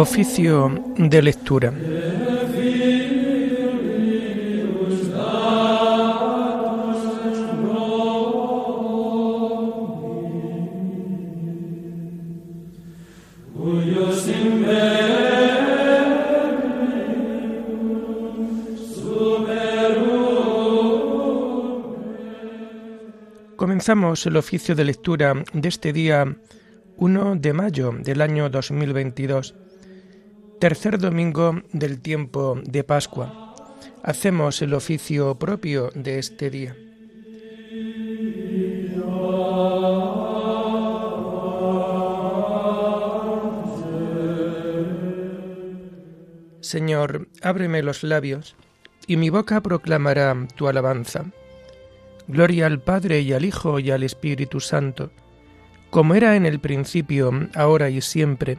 Oficio de lectura. Comenzamos el oficio de lectura de este día 1 de mayo del año 2022, tercer domingo del tiempo de Pascua. Hacemos el oficio propio de este día. Señor, ábreme los labios, y mi boca proclamará tu alabanza. Gloria al Padre y al Hijo y al Espíritu Santo, como era en el principio, ahora y siempre,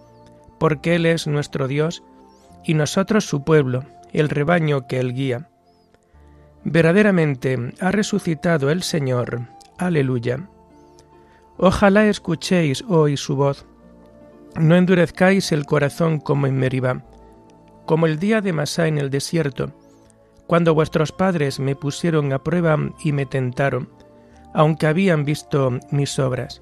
porque Él es nuestro Dios y nosotros su pueblo, el rebaño que Él guía. Verdaderamente ha resucitado el Señor. Aleluya. Ojalá escuchéis hoy su voz. No endurezcáis el corazón como en Meribá, como el día de Masá en el desierto, cuando vuestros padres me pusieron a prueba y me tentaron, aunque habían visto mis obras.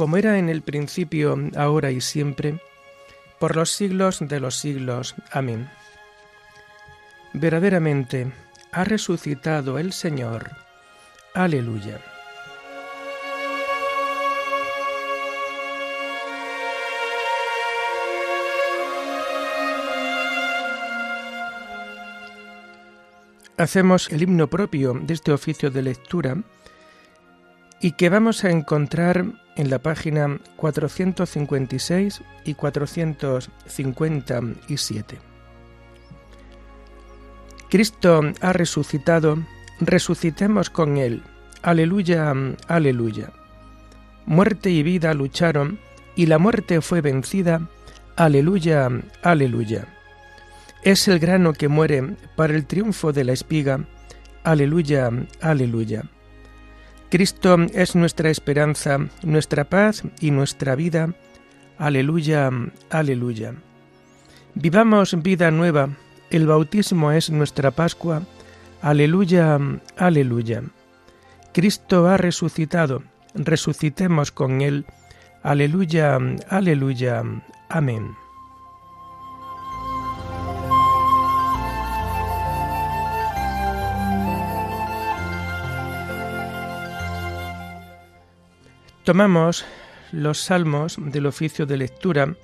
como era en el principio, ahora y siempre, por los siglos de los siglos. Amén. Verdaderamente ha resucitado el Señor. Aleluya. Hacemos el himno propio de este oficio de lectura y que vamos a encontrar en la página 456 y 457. Cristo ha resucitado, resucitemos con Él. Aleluya, aleluya. Muerte y vida lucharon, y la muerte fue vencida. Aleluya, aleluya. Es el grano que muere para el triunfo de la espiga. Aleluya, aleluya. Cristo es nuestra esperanza, nuestra paz y nuestra vida. Aleluya, aleluya. Vivamos vida nueva, el bautismo es nuestra Pascua. Aleluya, aleluya. Cristo ha resucitado, resucitemos con Él. Aleluya, aleluya. Amén. Tomamos los salmos del oficio de lectura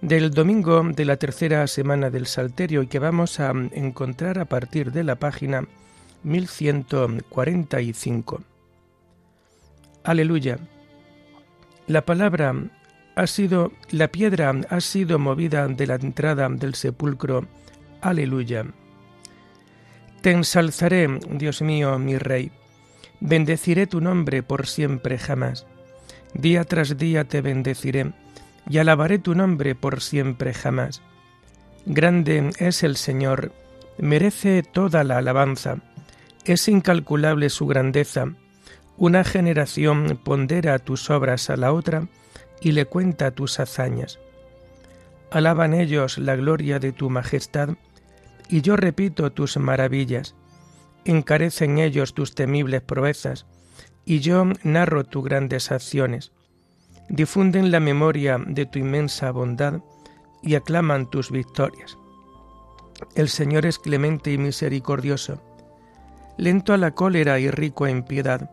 del domingo de la tercera semana del Salterio y que vamos a encontrar a partir de la página 1145. Aleluya. La palabra ha sido, la piedra ha sido movida de la entrada del sepulcro. Aleluya. Te ensalzaré, Dios mío, mi Rey. Bendeciré tu nombre por siempre jamás. Día tras día te bendeciré y alabaré tu nombre por siempre jamás. Grande es el Señor, merece toda la alabanza, es incalculable su grandeza. Una generación pondera tus obras a la otra y le cuenta tus hazañas. Alaban ellos la gloria de tu majestad, y yo repito tus maravillas. Encarecen ellos tus temibles proezas, y yo narro tus grandes acciones. Difunden la memoria de tu inmensa bondad y aclaman tus victorias. El Señor es clemente y misericordioso, lento a la cólera y rico en piedad.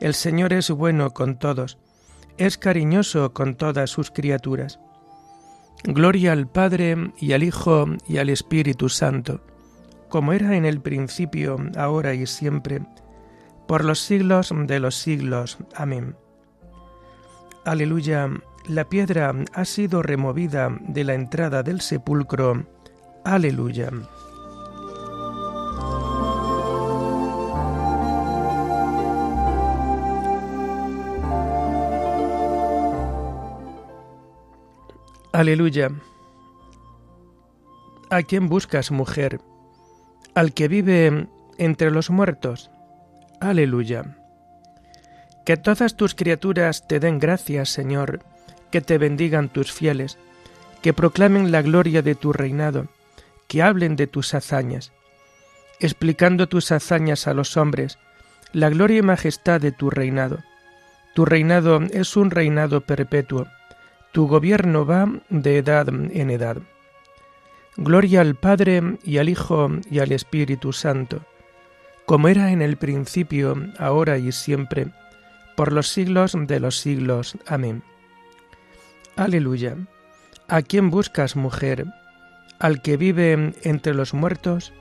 El Señor es bueno con todos, es cariñoso con todas sus criaturas. Gloria al Padre y al Hijo y al Espíritu Santo, como era en el principio, ahora y siempre, por los siglos de los siglos. Amén. Aleluya, la piedra ha sido removida de la entrada del sepulcro. Aleluya. Aleluya. ¿A quién buscas, mujer? Al que vive entre los muertos. Aleluya. Que todas tus criaturas te den gracias, Señor, que te bendigan tus fieles, que proclamen la gloria de tu reinado, que hablen de tus hazañas, explicando tus hazañas a los hombres, la gloria y majestad de tu reinado. Tu reinado es un reinado perpetuo tu gobierno va de edad en edad. Gloria al Padre y al Hijo y al Espíritu Santo, como era en el principio, ahora y siempre, por los siglos de los siglos. Amén. Aleluya. ¿A quién buscas, mujer? ¿Al que vive entre los muertos?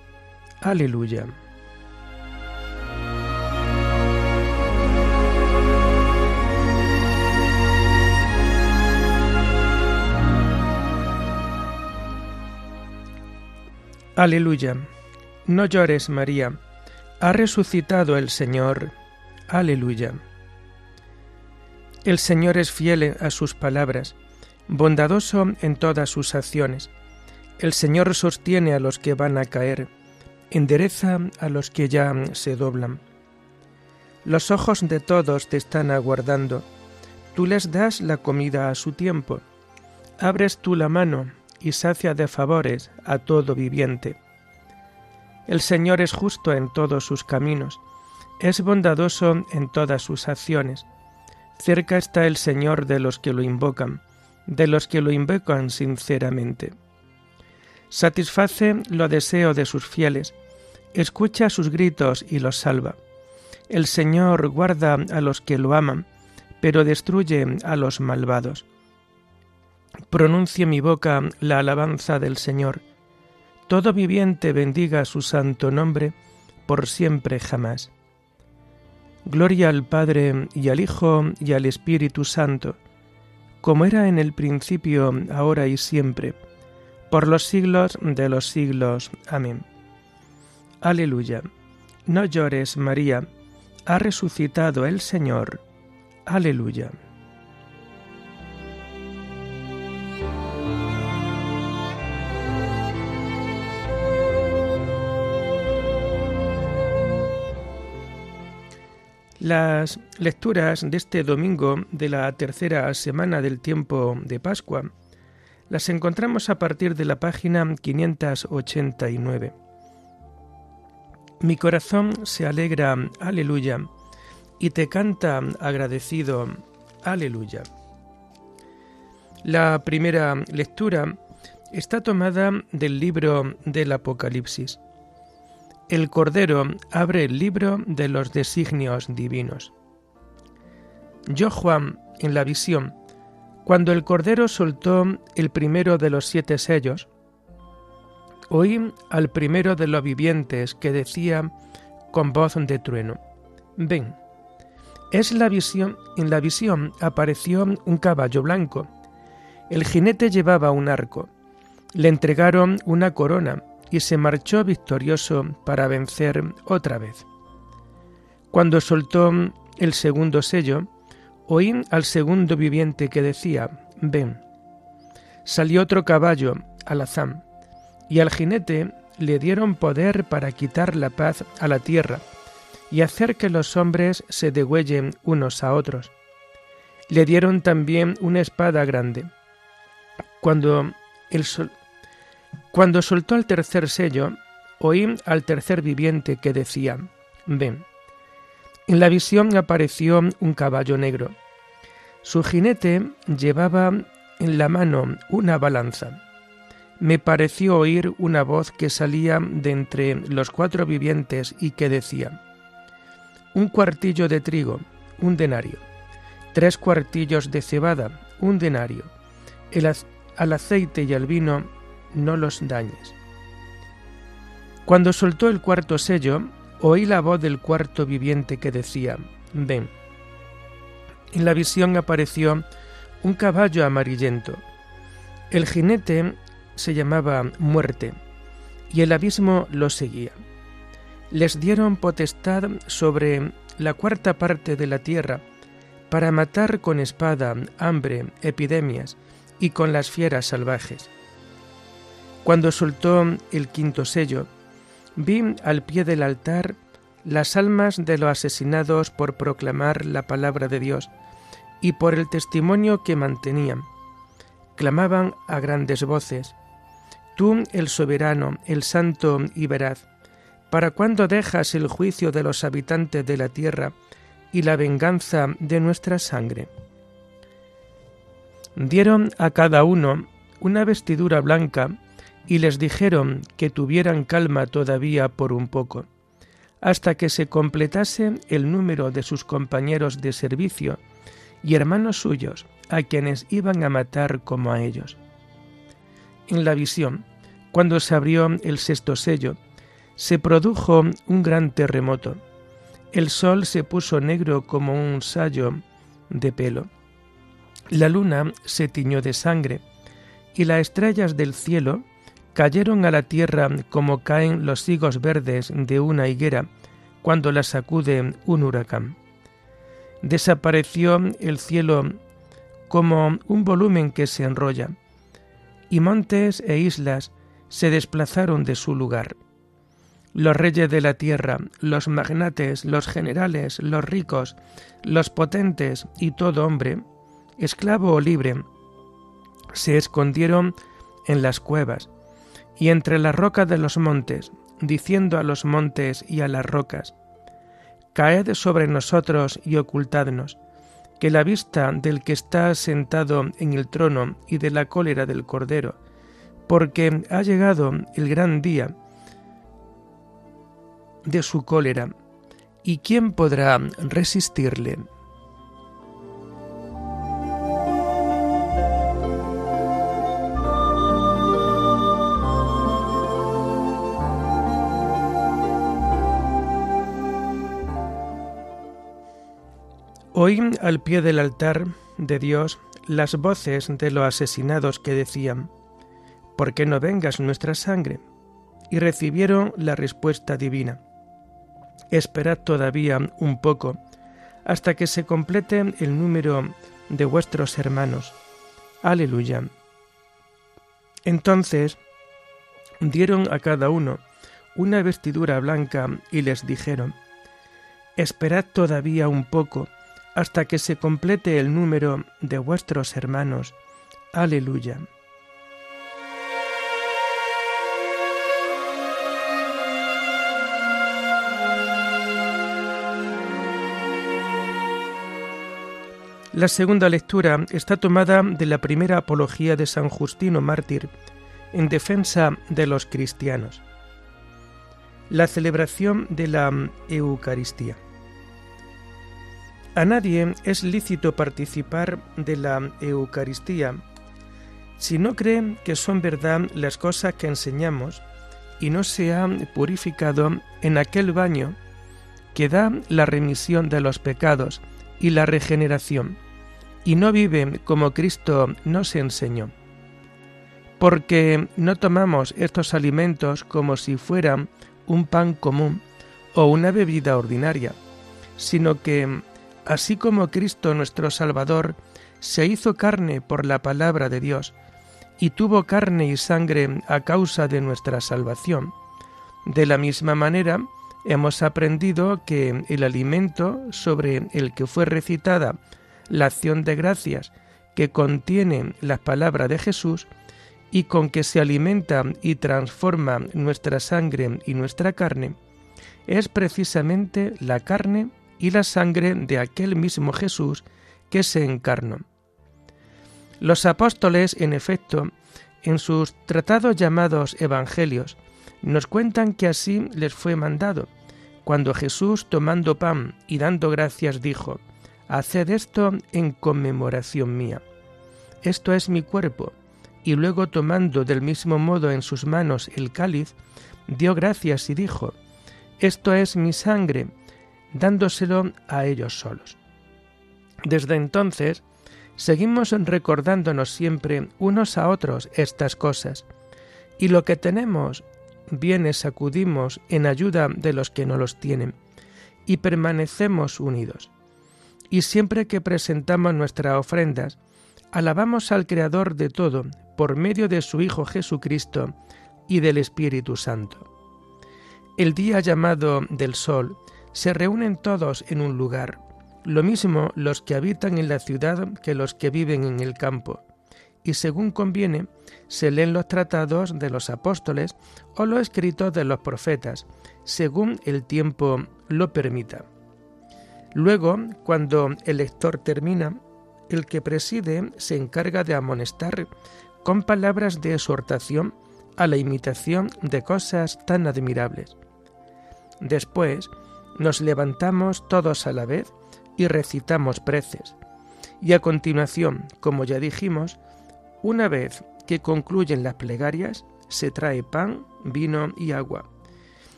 Aleluya. Aleluya. No llores, María. Ha resucitado el Señor. Aleluya. El Señor es fiel a sus palabras, bondadoso en todas sus acciones. El Señor sostiene a los que van a caer, endereza a los que ya se doblan. Los ojos de todos te están aguardando. Tú les das la comida a su tiempo. Abres tú la mano y sacia de favores a todo viviente. El Señor es justo en todos sus caminos, es bondadoso en todas sus acciones. Cerca está el Señor de los que lo invocan, de los que lo invocan sinceramente. Satisface lo deseo de sus fieles, escucha sus gritos y los salva. El Señor guarda a los que lo aman, pero destruye a los malvados pronuncie mi boca la alabanza del Señor. Todo viviente bendiga su santo nombre por siempre jamás. Gloria al Padre y al Hijo y al Espíritu Santo, como era en el principio, ahora y siempre, por los siglos de los siglos. Amén. Aleluya. No llores, María, ha resucitado el Señor. Aleluya. Las lecturas de este domingo de la tercera semana del tiempo de Pascua las encontramos a partir de la página 589. Mi corazón se alegra, aleluya, y te canta agradecido, aleluya. La primera lectura está tomada del libro del Apocalipsis el Cordero abre el libro de los designios divinos. Yo, Juan, en la visión, cuando el Cordero soltó el primero de los siete sellos, oí al primero de los vivientes que decía con voz de trueno, ven. Es la visión, en la visión apareció un caballo blanco. El jinete llevaba un arco. Le entregaron una corona y se marchó victorioso para vencer otra vez. Cuando soltó el segundo sello, oí al segundo viviente que decía, ven. Salió otro caballo, alazán, y al jinete le dieron poder para quitar la paz a la tierra y hacer que los hombres se degüellen unos a otros. Le dieron también una espada grande. Cuando, el sol, cuando soltó el tercer sello, oí al tercer viviente que decía, ven. En la visión apareció un caballo negro. Su jinete llevaba en la mano una balanza me pareció oír una voz que salía de entre los cuatro vivientes y que decía, un cuartillo de trigo, un denario, tres cuartillos de cebada, un denario, el al aceite y al vino no los dañes. Cuando soltó el cuarto sello, oí la voz del cuarto viviente que decía, ven. En la visión apareció un caballo amarillento. El jinete se llamaba muerte, y el abismo los seguía. Les dieron potestad sobre la cuarta parte de la tierra, para matar con espada, hambre, epidemias y con las fieras salvajes. Cuando soltó el quinto sello, vi al pie del altar las almas de los asesinados por proclamar la palabra de Dios y por el testimonio que mantenían. Clamaban a grandes voces, Tú, el soberano, el santo y veraz, ¿para cuándo dejas el juicio de los habitantes de la tierra y la venganza de nuestra sangre? Dieron a cada uno una vestidura blanca y les dijeron que tuvieran calma todavía por un poco, hasta que se completase el número de sus compañeros de servicio y hermanos suyos, a quienes iban a matar como a ellos. En la visión, cuando se abrió el sexto sello, se produjo un gran terremoto. El sol se puso negro como un sayo de pelo. La luna se tiñó de sangre y las estrellas del cielo cayeron a la tierra como caen los higos verdes de una higuera cuando la sacude un huracán. Desapareció el cielo como un volumen que se enrolla y montes e islas se desplazaron de su lugar. Los reyes de la tierra, los magnates, los generales, los ricos, los potentes y todo hombre, esclavo o libre, se escondieron en las cuevas y entre las rocas de los montes, diciendo a los montes y a las rocas, Caed sobre nosotros y ocultadnos, que la vista del que está sentado en el trono y de la cólera del Cordero, porque ha llegado el gran día de su cólera, ¿y quién podrá resistirle? Oí al pie del altar de Dios las voces de los asesinados que decían, ¿por qué no vengas nuestra sangre? Y recibieron la respuesta divina, esperad todavía un poco, hasta que se complete el número de vuestros hermanos. Aleluya. Entonces dieron a cada uno una vestidura blanca y les dijeron, Esperad todavía un poco, hasta que se complete el número de vuestros hermanos. Aleluya. La segunda lectura está tomada de la primera apología de San Justino Mártir en defensa de los cristianos. La celebración de la Eucaristía. A nadie es lícito participar de la Eucaristía si no cree que son verdad las cosas que enseñamos y no se ha purificado en aquel baño que da la remisión de los pecados y la regeneración, y no vive como Cristo nos enseñó. Porque no tomamos estos alimentos como si fueran un pan común o una bebida ordinaria, sino que así como Cristo nuestro Salvador se hizo carne por la palabra de Dios, y tuvo carne y sangre a causa de nuestra salvación. De la misma manera, hemos aprendido que el alimento sobre el que fue recitada la acción de gracias que contiene las palabras de Jesús y con que se alimenta y transforma nuestra sangre y nuestra carne, es precisamente la carne y la sangre de aquel mismo Jesús que se encarnó. Los apóstoles, en efecto, en sus tratados llamados Evangelios, nos cuentan que así les fue mandado, cuando Jesús, tomando pan y dando gracias, dijo, Haced esto en conmemoración mía. Esto es mi cuerpo. Y luego tomando del mismo modo en sus manos el cáliz, dio gracias y dijo, Esto es mi sangre, dándoselo a ellos solos. Desde entonces, seguimos recordándonos siempre unos a otros estas cosas, y lo que tenemos, bienes sacudimos en ayuda de los que no los tienen, y permanecemos unidos. Y siempre que presentamos nuestras ofrendas, alabamos al Creador de todo por medio de su Hijo Jesucristo y del Espíritu Santo. El día llamado del Sol se reúnen todos en un lugar, lo mismo los que habitan en la ciudad que los que viven en el campo, y según conviene, se leen los tratados de los apóstoles o los escritos de los profetas, según el tiempo lo permita. Luego, cuando el lector termina, el que preside se encarga de amonestar con palabras de exhortación a la imitación de cosas tan admirables. Después, nos levantamos todos a la vez y recitamos preces. Y a continuación, como ya dijimos, una vez que concluyen las plegarias, se trae pan, vino y agua.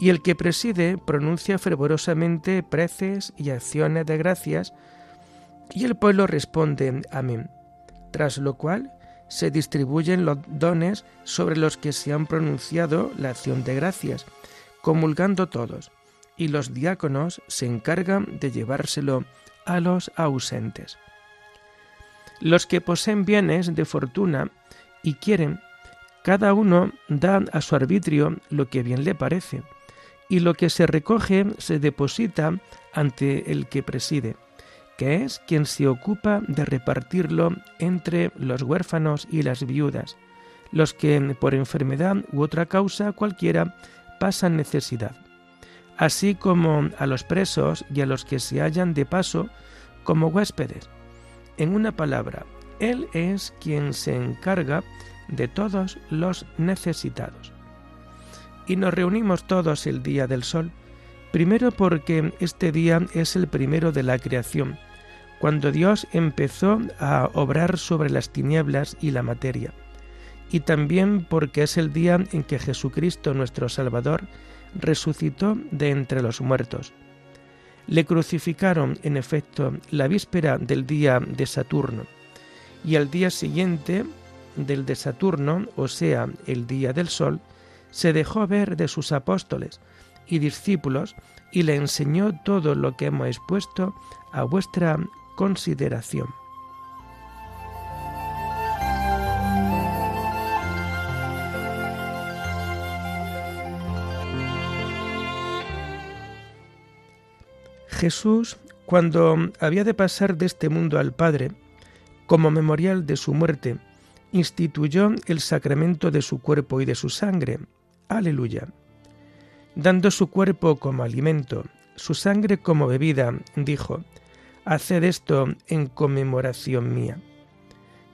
Y el que preside pronuncia fervorosamente preces y acciones de gracias, y el pueblo responde amén, tras lo cual se distribuyen los dones sobre los que se han pronunciado la acción de gracias, comulgando todos, y los diáconos se encargan de llevárselo a los ausentes. Los que poseen bienes de fortuna y quieren, cada uno da a su arbitrio lo que bien le parece, y lo que se recoge se deposita ante el que preside, que es quien se ocupa de repartirlo entre los huérfanos y las viudas, los que por enfermedad u otra causa cualquiera pasan necesidad así como a los presos y a los que se hallan de paso como huéspedes. En una palabra, Él es quien se encarga de todos los necesitados. Y nos reunimos todos el día del sol, primero porque este día es el primero de la creación, cuando Dios empezó a obrar sobre las tinieblas y la materia, y también porque es el día en que Jesucristo nuestro Salvador resucitó de entre los muertos. Le crucificaron, en efecto, la víspera del día de Saturno, y al día siguiente del de Saturno, o sea, el día del sol, se dejó ver de sus apóstoles y discípulos y le enseñó todo lo que hemos expuesto a vuestra consideración. Jesús, cuando había de pasar de este mundo al Padre, como memorial de su muerte, instituyó el sacramento de su cuerpo y de su sangre. Aleluya. Dando su cuerpo como alimento, su sangre como bebida, dijo, Haced esto en conmemoración mía.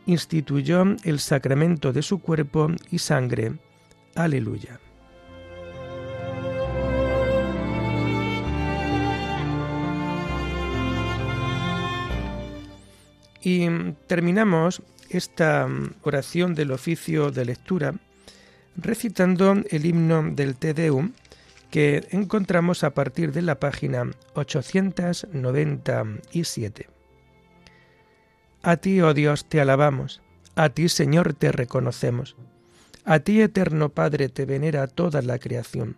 Instituyó el sacramento de su cuerpo y sangre. Aleluya. Y terminamos esta oración del oficio de lectura recitando el himno del Te Deum que encontramos a partir de la página 897. A ti, oh Dios, te alabamos, a ti, Señor, te reconocemos, a ti, eterno Padre, te venera toda la creación.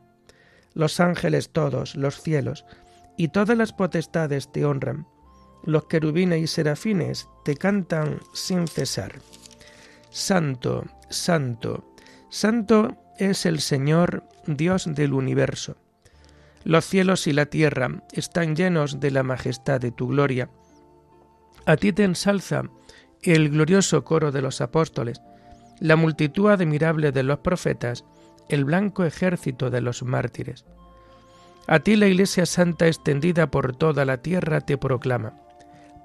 Los ángeles todos, los cielos y todas las potestades te honran los querubines y serafines te cantan sin cesar. Santo, Santo, Santo es el Señor, Dios del universo. Los cielos y la tierra están llenos de la majestad de tu gloria. A ti te ensalza el glorioso coro de los apóstoles, la multitud admirable de los profetas, el blanco ejército de los mártires. A ti la Iglesia Santa extendida por toda la tierra te proclama.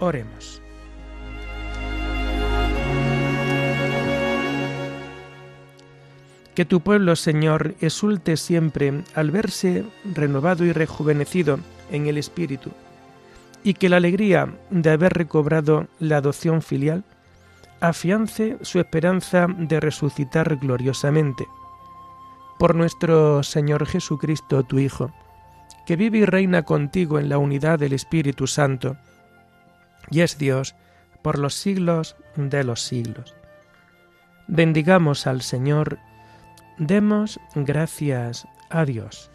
Oremos. Que tu pueblo, Señor, exulte siempre al verse renovado y rejuvenecido en el Espíritu, y que la alegría de haber recobrado la adopción filial afiance su esperanza de resucitar gloriosamente por nuestro Señor Jesucristo, tu Hijo, que vive y reina contigo en la unidad del Espíritu Santo, y es Dios por los siglos de los siglos. Bendigamos al Señor, demos gracias a Dios.